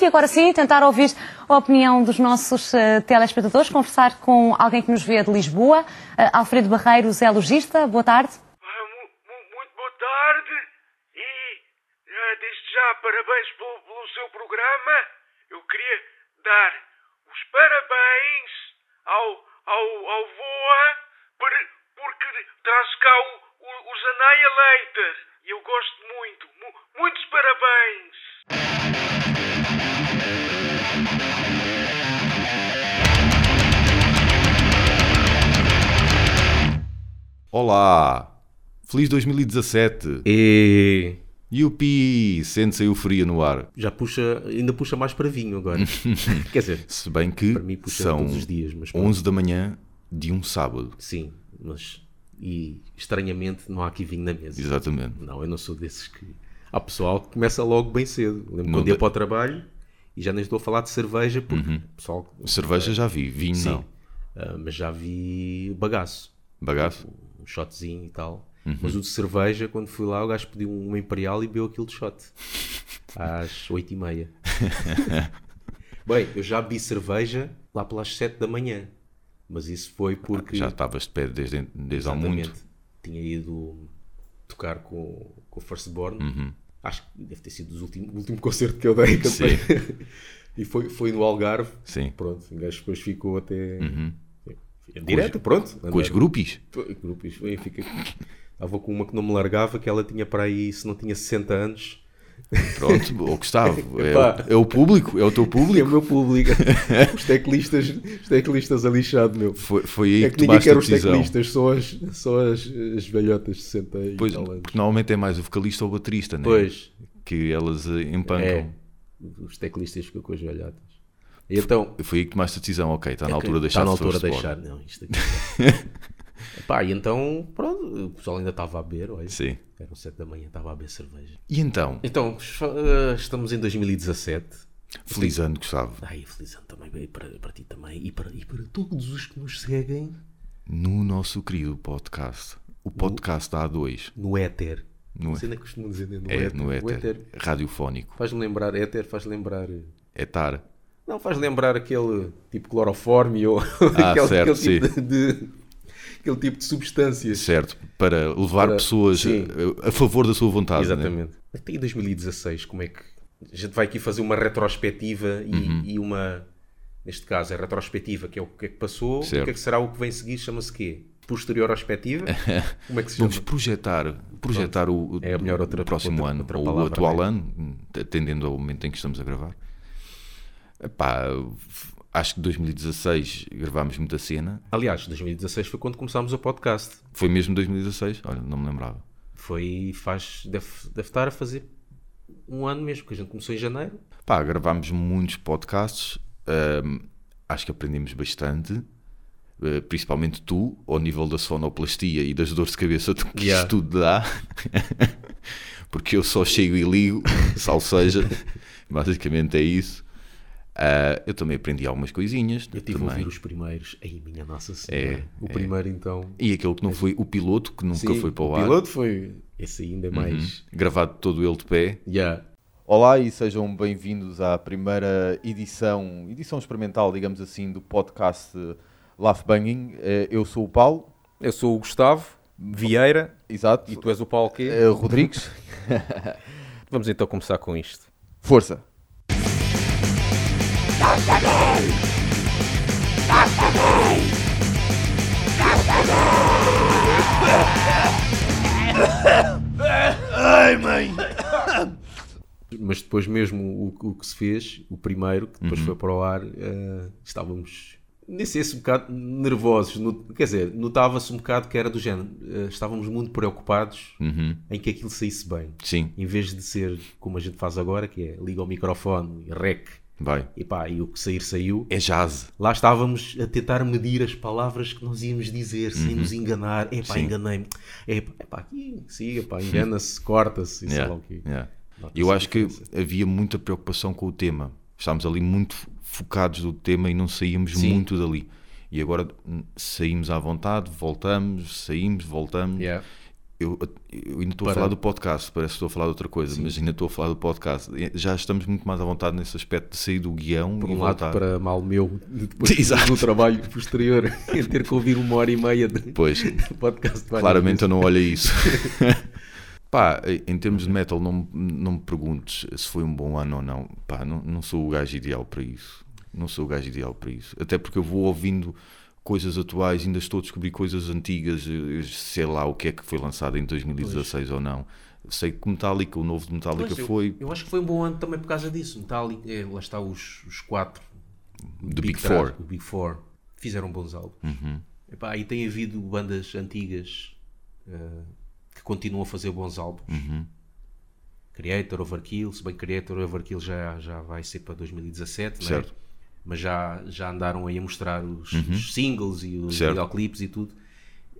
E agora sim, tentar ouvir a opinião dos nossos uh, telespectadores, conversar com alguém que nos vê de Lisboa. Uh, Alfredo Barreiros é logista. Boa tarde. Ah, muito boa tarde e uh, desde já parabéns pelo, pelo, seu programa. Eu queria dar os parabéns ao, ao, ao VOA por, porque traz cá o, o, o Zanaia Leiter eu gosto muito. muitos parabéns. Olá! Feliz 2017! E... Yupi! Sente-se a euforia no ar. Já puxa, ainda puxa mais para vinho agora. Quer dizer, se bem que são todos os dias, mas 11 da manhã de um sábado. Sim, mas e estranhamente não há aqui vinho na mesa. Exatamente. Não, eu não sou desses que. Há pessoal que começa logo bem cedo. Lembro quando ia para o trabalho e já nem estou a falar de cerveja, porque uhum. pessoal. Cerveja já vi, vinho Sim. não. Uh, mas já vi bagaço. Bagaço? shotzinho e tal. Uhum. Mas o de cerveja, quando fui lá, o gajo pediu uma Imperial e bebeu aquilo de shot. Às 8 e meia. Bem, eu já bebi cerveja lá pelas 7 da manhã. Mas isso foi porque... Já estavas de pé desde, desde há muito. Tinha ido tocar com, com o Firstborn. Uhum. Acho que deve ter sido o último concerto que eu dei. Que e foi, foi no Algarve. Sim. Pronto, o gajo depois ficou até... Uhum Direto, pronto. Com os grupos? Grupos, fica. Estava com uma que não me largava, que ela tinha para aí, se não tinha 60 anos. Pronto, o Gustavo, é, o, é o público, é o teu público. É o meu público. os teclistas, os teclistas a lixado, meu. Foi, foi aí é que, que ninguém quer os teclistas, só as, só as, as velhotas de 60 e pois. Porque normalmente é mais o vocalista ou o baterista, né? Pois. Que elas empancam. É, os teclistas ficam com as velhotas. E então, foi aí que tomaste a decisão, ok, está na altura de deixar Está na altura de deixar, não, isto aqui. Pá, e então, pronto, o pessoal ainda estava a beber, olha. Sim. Eram 7 da manhã, estava a beber cerveja. E então? Então, eh, estamos em 2017. Feliz ano, Gustavo. Ai, feliz ano também, e para, para ti também, e para, e para todos os que nos seguem. No nosso querido podcast. O podcast no, da A2. No éter. No, Você ainda costuma dizer no é, éter. No éter. éter. Radiofónico. Faz-me lembrar, éter faz lembrar... Etar. Não, faz lembrar aquele tipo cloroforme ou ah, aquele, certo, aquele, tipo de, de, aquele tipo de substâncias. Certo, para levar para, pessoas a, a, favor da sua vontade. né? Exatamente. Né? Até em 2016, como é que. A gente vai aqui fazer uma retrospectiva e, uhum. e uma. Neste caso, a retrospectiva, que é o que é que passou, certo. o que é que será o que vem seguir, chama-se quê? Posterior perspectiva? Como é que se chama? Vamos projetar, projetar o, é a melhor outra, o próximo outra, ano, outra ou o atual né? ano, atendendo ao momento em que estamos a gravar. Epá, acho que 2016 gravámos muita cena. Aliás, 2016 foi quando começámos o podcast. Foi mesmo 2016? Olha, não me lembrava. Foi, faz, deve, deve estar a fazer um ano mesmo, que a gente começou em janeiro. Pá, gravámos muitos podcasts, hum, acho que aprendemos bastante, uh, principalmente tu, ao nível da sonoplastia e das dores de cabeça que Yeah. isto tudo dá. Porque eu só chego e ligo, sal seja, basicamente é isso. Uh, eu também aprendi algumas coisinhas. Eu tive também. a ouvir os primeiros. Ai, minha Nossa Senhora. É, o é. primeiro, então. E aquele que não foi o piloto, que nunca Sim, foi para o, o ar. piloto foi. Esse ainda é mais. Uhum. Gravado todo ele de pé. Yeah. Olá e sejam bem-vindos à primeira edição, edição experimental, digamos assim, do podcast Laugh Banging. Eh, Eu sou o Paulo. Eu sou o Gustavo Vieira. Exato. E tu és o Paulo quê? Eh, Rodrigues. Vamos então começar com isto. Força. Ai, mãe! Mas depois mesmo o, o que se fez, o primeiro, que Uhum. depois foi para o ar, eh, estávamos, nem sei se um bocado nervosos. No- quer dizer, notava-se um bocado que era do género. eh, estávamos muito preocupados Uhum. em que aquilo saísse bem. Sim, Em vez de ser como a gente faz agora, que é liga o microfone e rec. vai. E pá, e o que sair saiu. É jazz. Lá estávamos a tentar medir as palavras que nós íamos dizer, sem nos enganar. É pá, enganei-me. É pá, aqui, siga, pá, engana-se, corta-se, sei Yeah, lá o quê. yeah. Eu acho que havia muita preocupação com o tema. Estávamos ali muito focados do tema e não saímos Sim. muito dali. E agora hum, saímos à vontade, voltamos, saímos, voltamos. Yeah. eu, eu ainda estou a Para- falar do podcast, parece que estou a falar de outra coisa, mas ainda estou a falar do podcast. Já estamos muito mais à vontade nesse aspecto de sair do guião Por e um lado, voltar. para mal meu, depois Exato. do trabalho posterior, ter que ouvir uma hora e meia de Pois, podcast. claramente eu não olho isso. Pá, em termos de metal, não, me- não me perguntes se foi um bom ano ou não. Pá, não, não sou o gajo ideal para isso. Não sou o gajo ideal para isso. Até porque eu vou ouvindo coisas atuais, ainda estou a descobrir coisas antigas, eu sei lá o que é que foi lançado em 2016 ou não. Sei que Metallica, o novo de Metallica Pois, eu- foi Eu, acho que foi um bom ano também por causa disso. Metallica, é, lá está os, os quatro. The Big trás, Four. O Big Four. Fizeram bons álbuns. Epá, e tem havido bandas antigas eh, que continuam a fazer bons álbuns. Creator, Overkill, se bem Creator, Overkill já, já vai ser para 2017, não é? Certo. mas já, já andaram aí a mostrar os, os singles e os Certo. videoclipes e tudo.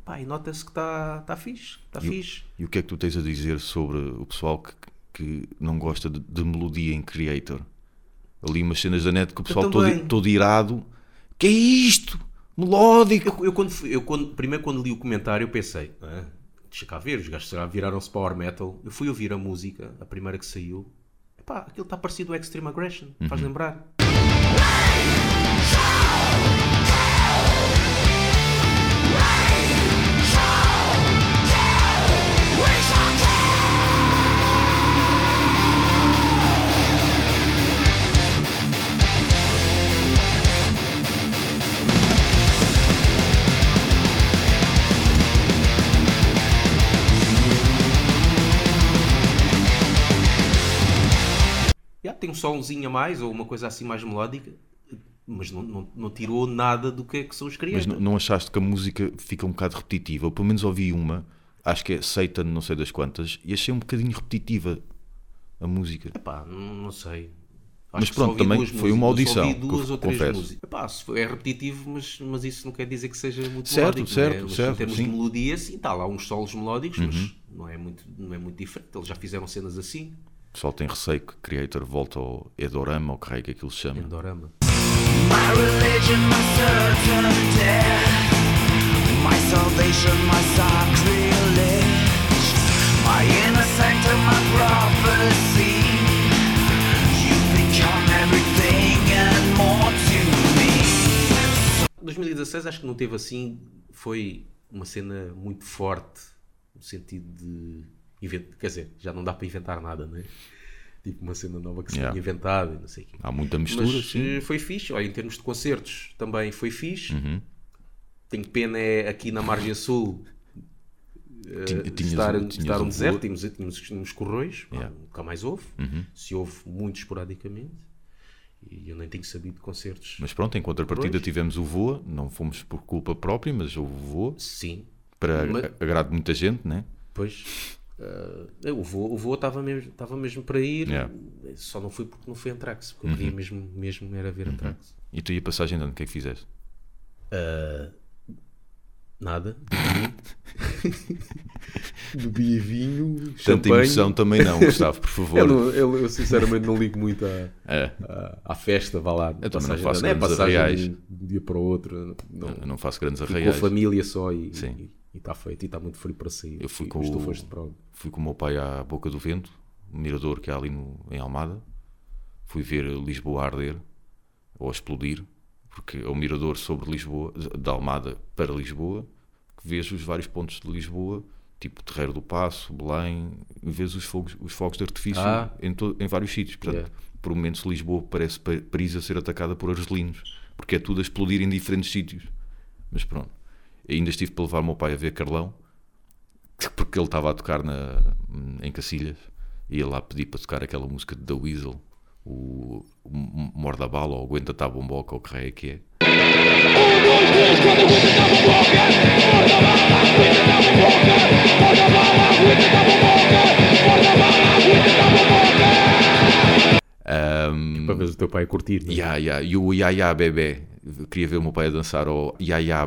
Epá, e nota-se que está tá fixe, está fixe. E o que é que tu tens a dizer sobre o pessoal que, que não gosta de, de melodia em Creator? Ali umas cenas da net que o pessoal todo, todo irado. Que é isto? Melódico! Eu, eu quando, eu quando- primeiro quando li o comentário eu pensei, ah, deixa cá ver, os gajos viraram-se power metal. Eu fui ouvir a música, a primeira que saiu. Epá, aquilo está parecido ao Extreme Aggression, faz lembrar. Solzinho a mais ou uma coisa assim mais melódica, mas não, não, não tirou nada do que é que são os Mas crianças. não, não achaste que a música fica um bocado repetitiva? Eu pelo menos ouvi uma, acho que é Satan, não sei das quantas, e achei um bocadinho repetitiva a música. Epá, não, não sei. Mas que só pronto, também foi uma audição, duas que ou três confesso. músicas. Epá, é repetitivo, mas, mas isso não quer dizer que seja muito Certo, melódico. certo, é? Mas certo, Em termos sim. Uhum. de melodia, sim, está lá uns solos melódicos, mas não é, muito, não é muito diferente. Eles já fizeram cenas assim, O pessoal tem receio que Creator volte ao Edorama, ou que raio que aquilo se chama. em Dorama. My religion, my certain death. My salvation, my sacrilege. My inner sanctum, my prophecy. You've become everything and more to me. 2016 acho que não teve assim, foi uma cena muito forte, no sentido de. Invent- Quer dizer, já não dá para inventar nada, né? Tipo uma cena nova que se Yeah. tinha inventado e não sei o quê. Há muita mistura, Mas sim. eh, foi fixe. Olha, em termos de concertos também foi fixe. Uhum. Tenho pena é aqui na margem sul eh, tinhas estar, um- tinhas estar um um deserto. Tínhamos, tínhamos, tínhamos correios, Yeah. Uhum. nunca mais houve. Se houve muito esporadicamente. E eu nem tenho sabido de concertos. Mas pronto, em contrapartida Pois. tivemos o Voa, não fomos por culpa própria, mas houve o Voa, Sim. para Mas- agrado de muita gente, né? Pois. O voo o voo estava mesmo, estava mesmo para ir, Yeah. só não fui porque não fui Anthrax, porque eu queria mesmo, mesmo era ver Anthrax. E tu e a passagem de ano, o que é que fizeste? Nada. Bebi vinho, Tanta champanhe. emoção também não, Gustavo, por favor. Eu, não- eu- eu sinceramente não ligo muito à, É, à, à festa, vá lá. Eu também não faço ano. grandes é passagem arraiais. de um dia para o outro. Não, eu não faço grandes fico com a arraiais. família só e Sim. Está feito. E está muito frio para sair. Eu fui E com, o, foste para onde? fui com o meu pai à Boca do Vento, o mirador que há ali no, em Almada. Fui ver Lisboa arder, ou explodir, porque é o mirador sobre Lisboa, da Almada para Lisboa, que vês os vários pontos de Lisboa, tipo Terreiro do Passo, Belém, e vês os fogos, os fogos de artifício Ah. em, em vários sítios. Portanto, Yeah. por momentos Lisboa parece Pa- Paris a ser atacada por argelinos, porque é tudo a explodir em diferentes sítios. Mas pronto, ainda estive para levar o meu pai a ver Carlão, porque ele estava a tocar na, em Cacilhas e ia lá pedir para tocar aquela música de The Weasel, o, o Morda Bala ou Aguenta Tá Bomboca ou o que é que é. Ahm, Para ver o teu pai curtir. não é? Ya, ya, E o Ya Ya Bebé. Eu Queria ver o meu pai a dançar ao Ya Ya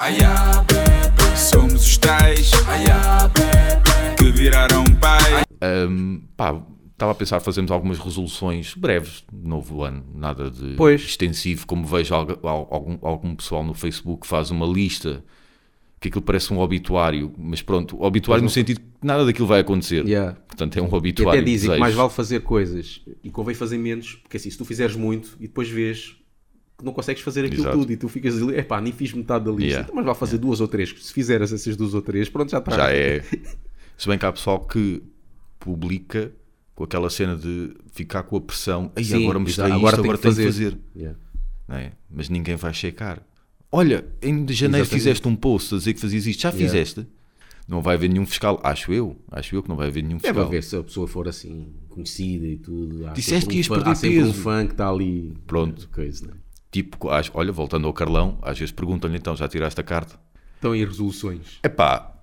Bebé. Ai, bebê, somos os tais ai, bebê, que viraram pai. Ahm, pá, estava a pensar fazermos algumas resoluções breves de novo ano, nada de Pois. extensivo, como vejo algu- al- algum, algum pessoal no Facebook que faz uma lista que aquilo parece um obituário, mas pronto, obituário no sentido que nada daquilo vai acontecer. Yeah. Portanto, é um E obituário. até dizem que mais vale fazer coisas e convém fazer menos, porque assim, se tu fizeres muito e depois vês não consegues fazer aquilo Exato. tudo e tu ficas ali, epá, nem fiz metade da lista, Yeah. então mais vale fazer duas ou três. Se fizeres essas duas ou três, pronto, já está. Já é. Se bem que há pessoal que publica com aquela cena de ficar com a pressão, Ei, Sim, agora mostrei exato, isto, agora agora, tenho que que fazer. Yeah. É? Mas ninguém vai checar. Olha, em janeiro Exatamente. fizeste um post a dizer que fazias isto, já Yeah. fizeste? Não vai haver nenhum fiscal, acho eu, acho eu que não vai haver nenhum fiscal. haver se a pessoa for assim conhecida e tudo. Há Disseste que um ias fã- perder Há sempre um peso. fã que está ali. Pronto. Coisa, né? Tipo, olha, voltando ao Carlão, às vezes perguntam-lhe então, já tiraste a carta? Então, e resoluções? Epá,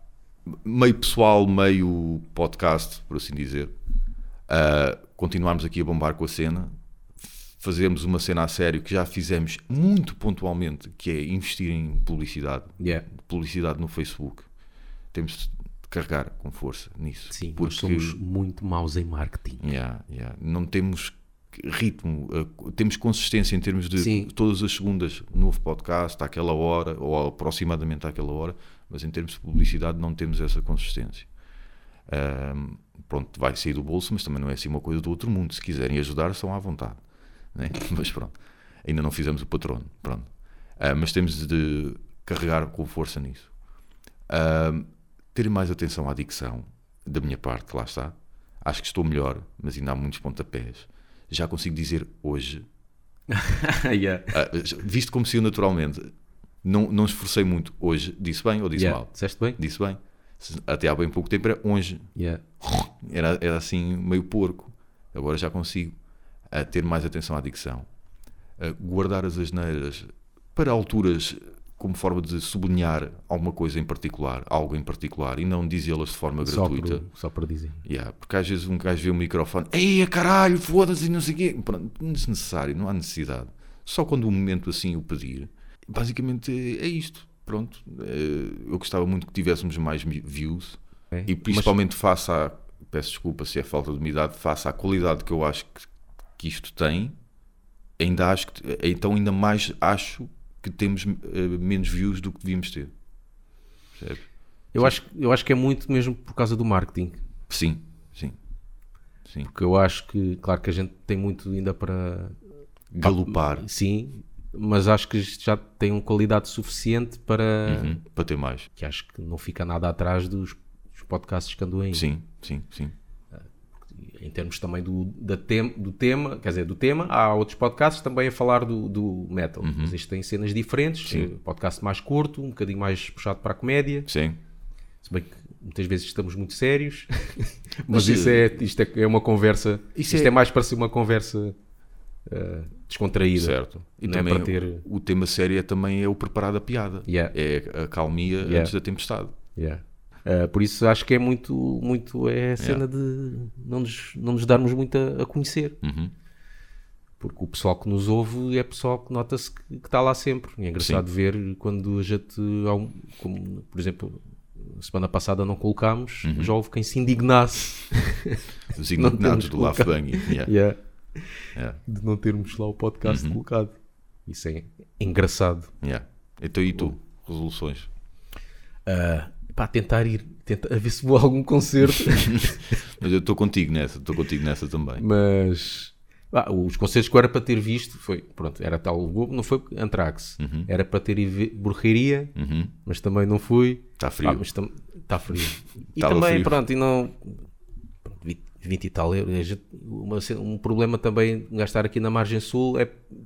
meio pessoal, meio podcast, por assim dizer. Ah, continuarmos aqui a bombar com a cena, fazermos uma cena a sério que já fizemos muito pontualmente, que é investir em publicidade, Yeah. publicidade no Facebook. Temos de carregar com força nisso. Sim, porque nós somos muito maus em marketing. Yeah, yeah. Não temos ritmo, uh, temos consistência em termos de Sim. todas as segundas novo podcast àquela hora ou aproximadamente àquela hora, mas em termos de publicidade não temos essa consistência. Pronto, vai sair do bolso, mas também não é assim uma coisa do outro mundo. Se quiserem ajudar, são à vontade. né? Mas pronto, ainda não fizemos o patrono. Pronto. Ah, mas temos de carregar com força nisso. Ahm, ter mais atenção à dicção, da minha parte, lá está. Acho que estou melhor, mas ainda há muitos pontapés. Já consigo dizer hoje, yeah. ah, visto como saiu naturalmente, não, não esforcei muito. Hoje disse bem ou disse Yeah. mal? Disseste bem? Disse bem. Até há bem pouco tempo era hoje. Yeah. Era, era assim meio porco. Agora já consigo ah, ter mais atenção à dicção. Ah, guardar as asneiras para alturas como forma de sublinhar alguma coisa em particular, algo em particular, e não dizê-las de forma Só, gratuita. por, só para dizer. Yeah, porque às vezes um gajo vê o microfone, ei, caralho, foda-se e não sei o quê. Pronto, desnecessário, não há necessidade. Só quando o momento assim o pedir. Basicamente é é isto. Pronto. Eh, Eu gostava muito que tivéssemos mais views É, e principalmente face à. Peço desculpa se é falta de umidade, face à qualidade que eu acho que, que isto tem, ainda acho que. Então, ainda mais acho que temos eh, menos views do que devíamos ter. Percebe? Eu acho, eu acho que é muito mesmo por causa do marketing. Sim, sim. Sim. Porque eu acho que, claro que a gente tem muito ainda para. Galopar. Sim, mas acho que já tem uma qualidade suficiente para. Uhum, para ter mais. Que acho que não fica nada atrás dos, dos podcasts que andam aí. Sim, sim, sim. Em termos também do, da tem, do tema, quer dizer, do tema, há outros podcasts também a falar do, do metal. Mas isto tem cenas diferentes. Uhum. Sim. Podcast mais curto, um bocadinho mais puxado para a comédia. Sim. Se bem que muitas vezes estamos muito sérios. Mas, Mas, isso, eh, é, isto é, é uma conversa. Isso isto é- é... mais para ser uma conversa eh, descontraída. Certo. E não também é ter. o tema sério é também é o preparar da piada. Yeah. É a calmia Yeah. antes da tempestade. Yeah. Eh, por isso acho que é muito, muito é a cena de não nos, não nos darmos muito a, a conhecer. Uhum. Porque o pessoal que nos ouve é pessoal que nota-se que, está lá sempre. E é engraçado ver quando a gente, como, por exemplo, semana passada não colocámos, Uhum. já houve quem se indignasse Os indignados do Love colocado. Banging. Yeah. Yeah. Yeah. de não termos lá o podcast Uhum. colocado. Isso é engraçado. Yeah. Então e tu? Resoluções? Uh, pá, tentar ir, tentar, a ver se vou a algum concerto, Mas eu estou contigo nessa, estou contigo nessa também. mas os concertos que eu era para ter visto foi, pronto, era tal, não foi Anthrax, era para ter ido Borreria, Uhum. mas também não fui. Está frio. Ah, mas está frio. E Tava também, frio. pronto, e não. pronto, 20, 20 e tal euros. um problema também gastar aqui na margem sul é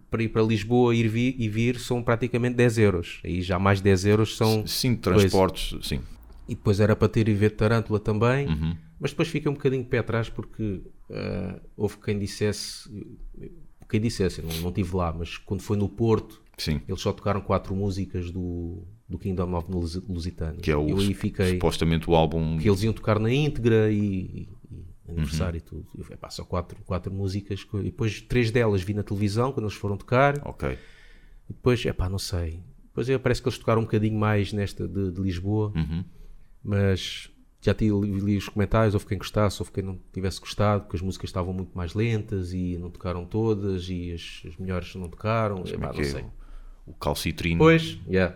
para ir para Lisboa ir vi- e vir são praticamente 10 euros. Aí já mais 10 euros são. Sim, transportes, sim. E depois era para ter e ver Tarântula também. Uhum. Mas depois fica um bocadinho pé atrás porque ah, houve quem dissesse. Quem dissesse, eu não, não estive lá, mas quando foi no Porto, Sim. eles só tocaram quatro músicas do, do Kingdom of Lus- Lusitânia. Que é o, eu fiquei supostamente o álbum. que eles iam tocar na íntegra e, e aniversário Uhum. e tudo. Eu falei, pá, só quatro, quatro músicas. E depois três delas vi na televisão quando eles foram tocar. Ok. E depois, é pá, não sei. Depois é, parece que eles tocaram um bocadinho mais nesta de, de Lisboa. Uhum. Mas já tive, li, li os comentários, houve quem gostasse, houve quem não tivesse gostado, porque as músicas estavam muito mais lentas e não tocaram todas e as, as melhores não tocaram. É, pá, é não sei. O calcitrino Pois, yeah.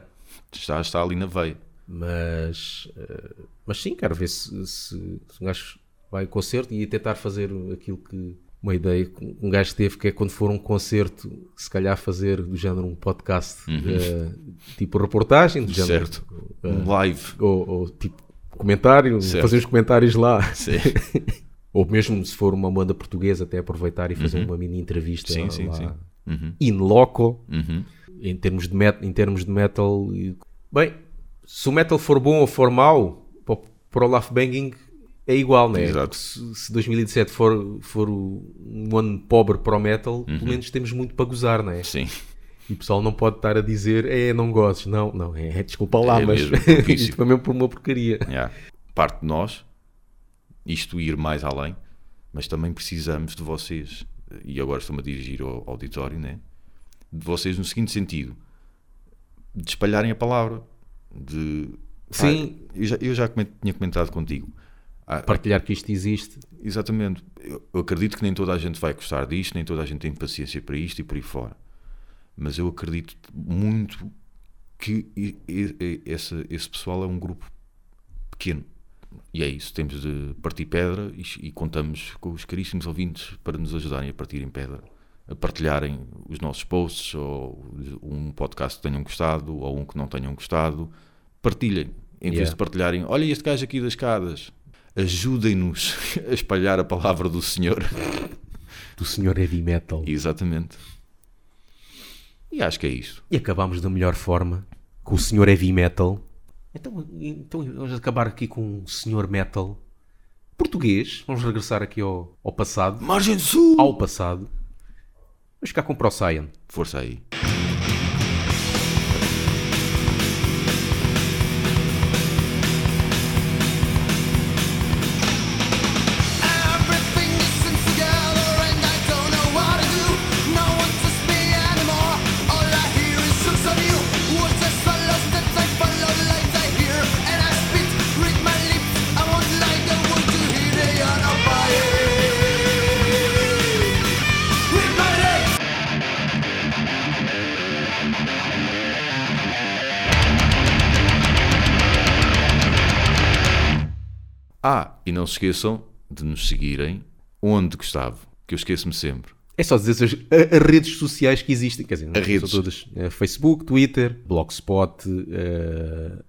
está, está ali na veia. Mas, eh, mas sim, quero ver se, se, se um gajo vai ao concerto e tentar fazer aquilo que uma ideia que um gajo teve que é quando for um concerto, se calhar fazer do género um podcast eh, tipo reportagem, do género, Uhum. Certo. Um live. ou, ou tipo comentário, Certo. fazer os comentários lá. Sim. Ou mesmo se for uma banda portuguesa, até aproveitar e fazer uma mini entrevista Sim, sim, lá, sim. Uhum. in loco, Uhum. em termos de, met em termos de metal. Bem, se o metal for bom ou for mau, para o- para o Laugh Banging é igual, né? Exato. Se, se 2017 for, for um ano pobre para o metal, Uhum. pelo menos temos muito para gozar, né? Sim. E o pessoal não pode estar a dizer, é, não gostes. Não, não, é, é desculpa lá, É mas mesmo, isto foi mesmo por uma porcaria. Yeah. Parte de nós, isto ir mais além, mas também precisamos de vocês, e agora estou-me a dirigir ao auditório, né? de vocês no seguinte sentido: de espalharem a palavra, de. Sim. Ah, eu já, eu já tinha comentado contigo. Ah, Partilhar que isto existe. Exatamente. Eu, eu acredito que nem toda a gente vai gostar disto, nem toda a gente tem paciência para isto e por aí fora. Mas eu acredito muito que esse, esse pessoal é um grupo pequeno. E é isso. Temos de partir pedra e, e contamos com os caríssimos ouvintes para nos ajudarem a partirem pedra. A partilharem os nossos posts, ou um podcast que tenham gostado, ou um que não tenham gostado. Partilhem. Em vez Yeah. de partilharem, olha este gajo aqui das escadas. Ajudem-nos a espalhar a palavra do Senhor. Do senhor heavy metal. Exatamente. E acho que é isso. E acabámos da melhor forma com o senhor heavy metal. Então, então vamos acabar aqui com o senhor metal português. Vamos regressar aqui ao, ao passado. Margem Sul! Ao passado. Vamos ficar com o Procyan. Força aí. Não se esqueçam de nos seguirem onde Gustavo, que eu esqueço-me sempre. É só dizer as, a- as redes sociais que existem. Quer dizer, não As redes. são todas. Eh, Facebook, Twitter, Blogspot, eh,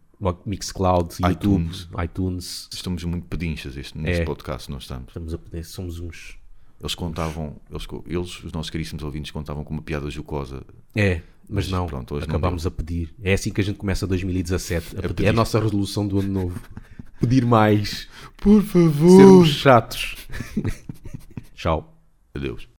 Mixcloud, YouTube, iTunes. iTunes. Estamos muito pedinchas este, neste É. podcast, nós estamos. Estamos a poder, somos uns. Eles contavam, eles, eles, os nossos caríssimos ouvintes, contavam com uma piada jocosa. É, mas, Mas não. pronto, hoje não acabámos a pedir. É assim que a gente começa 2017. A pedir. pedir. É a nossa resolução do ano novo. pedir mais. Por favor! Sermos chatos. Tchau. Adeus.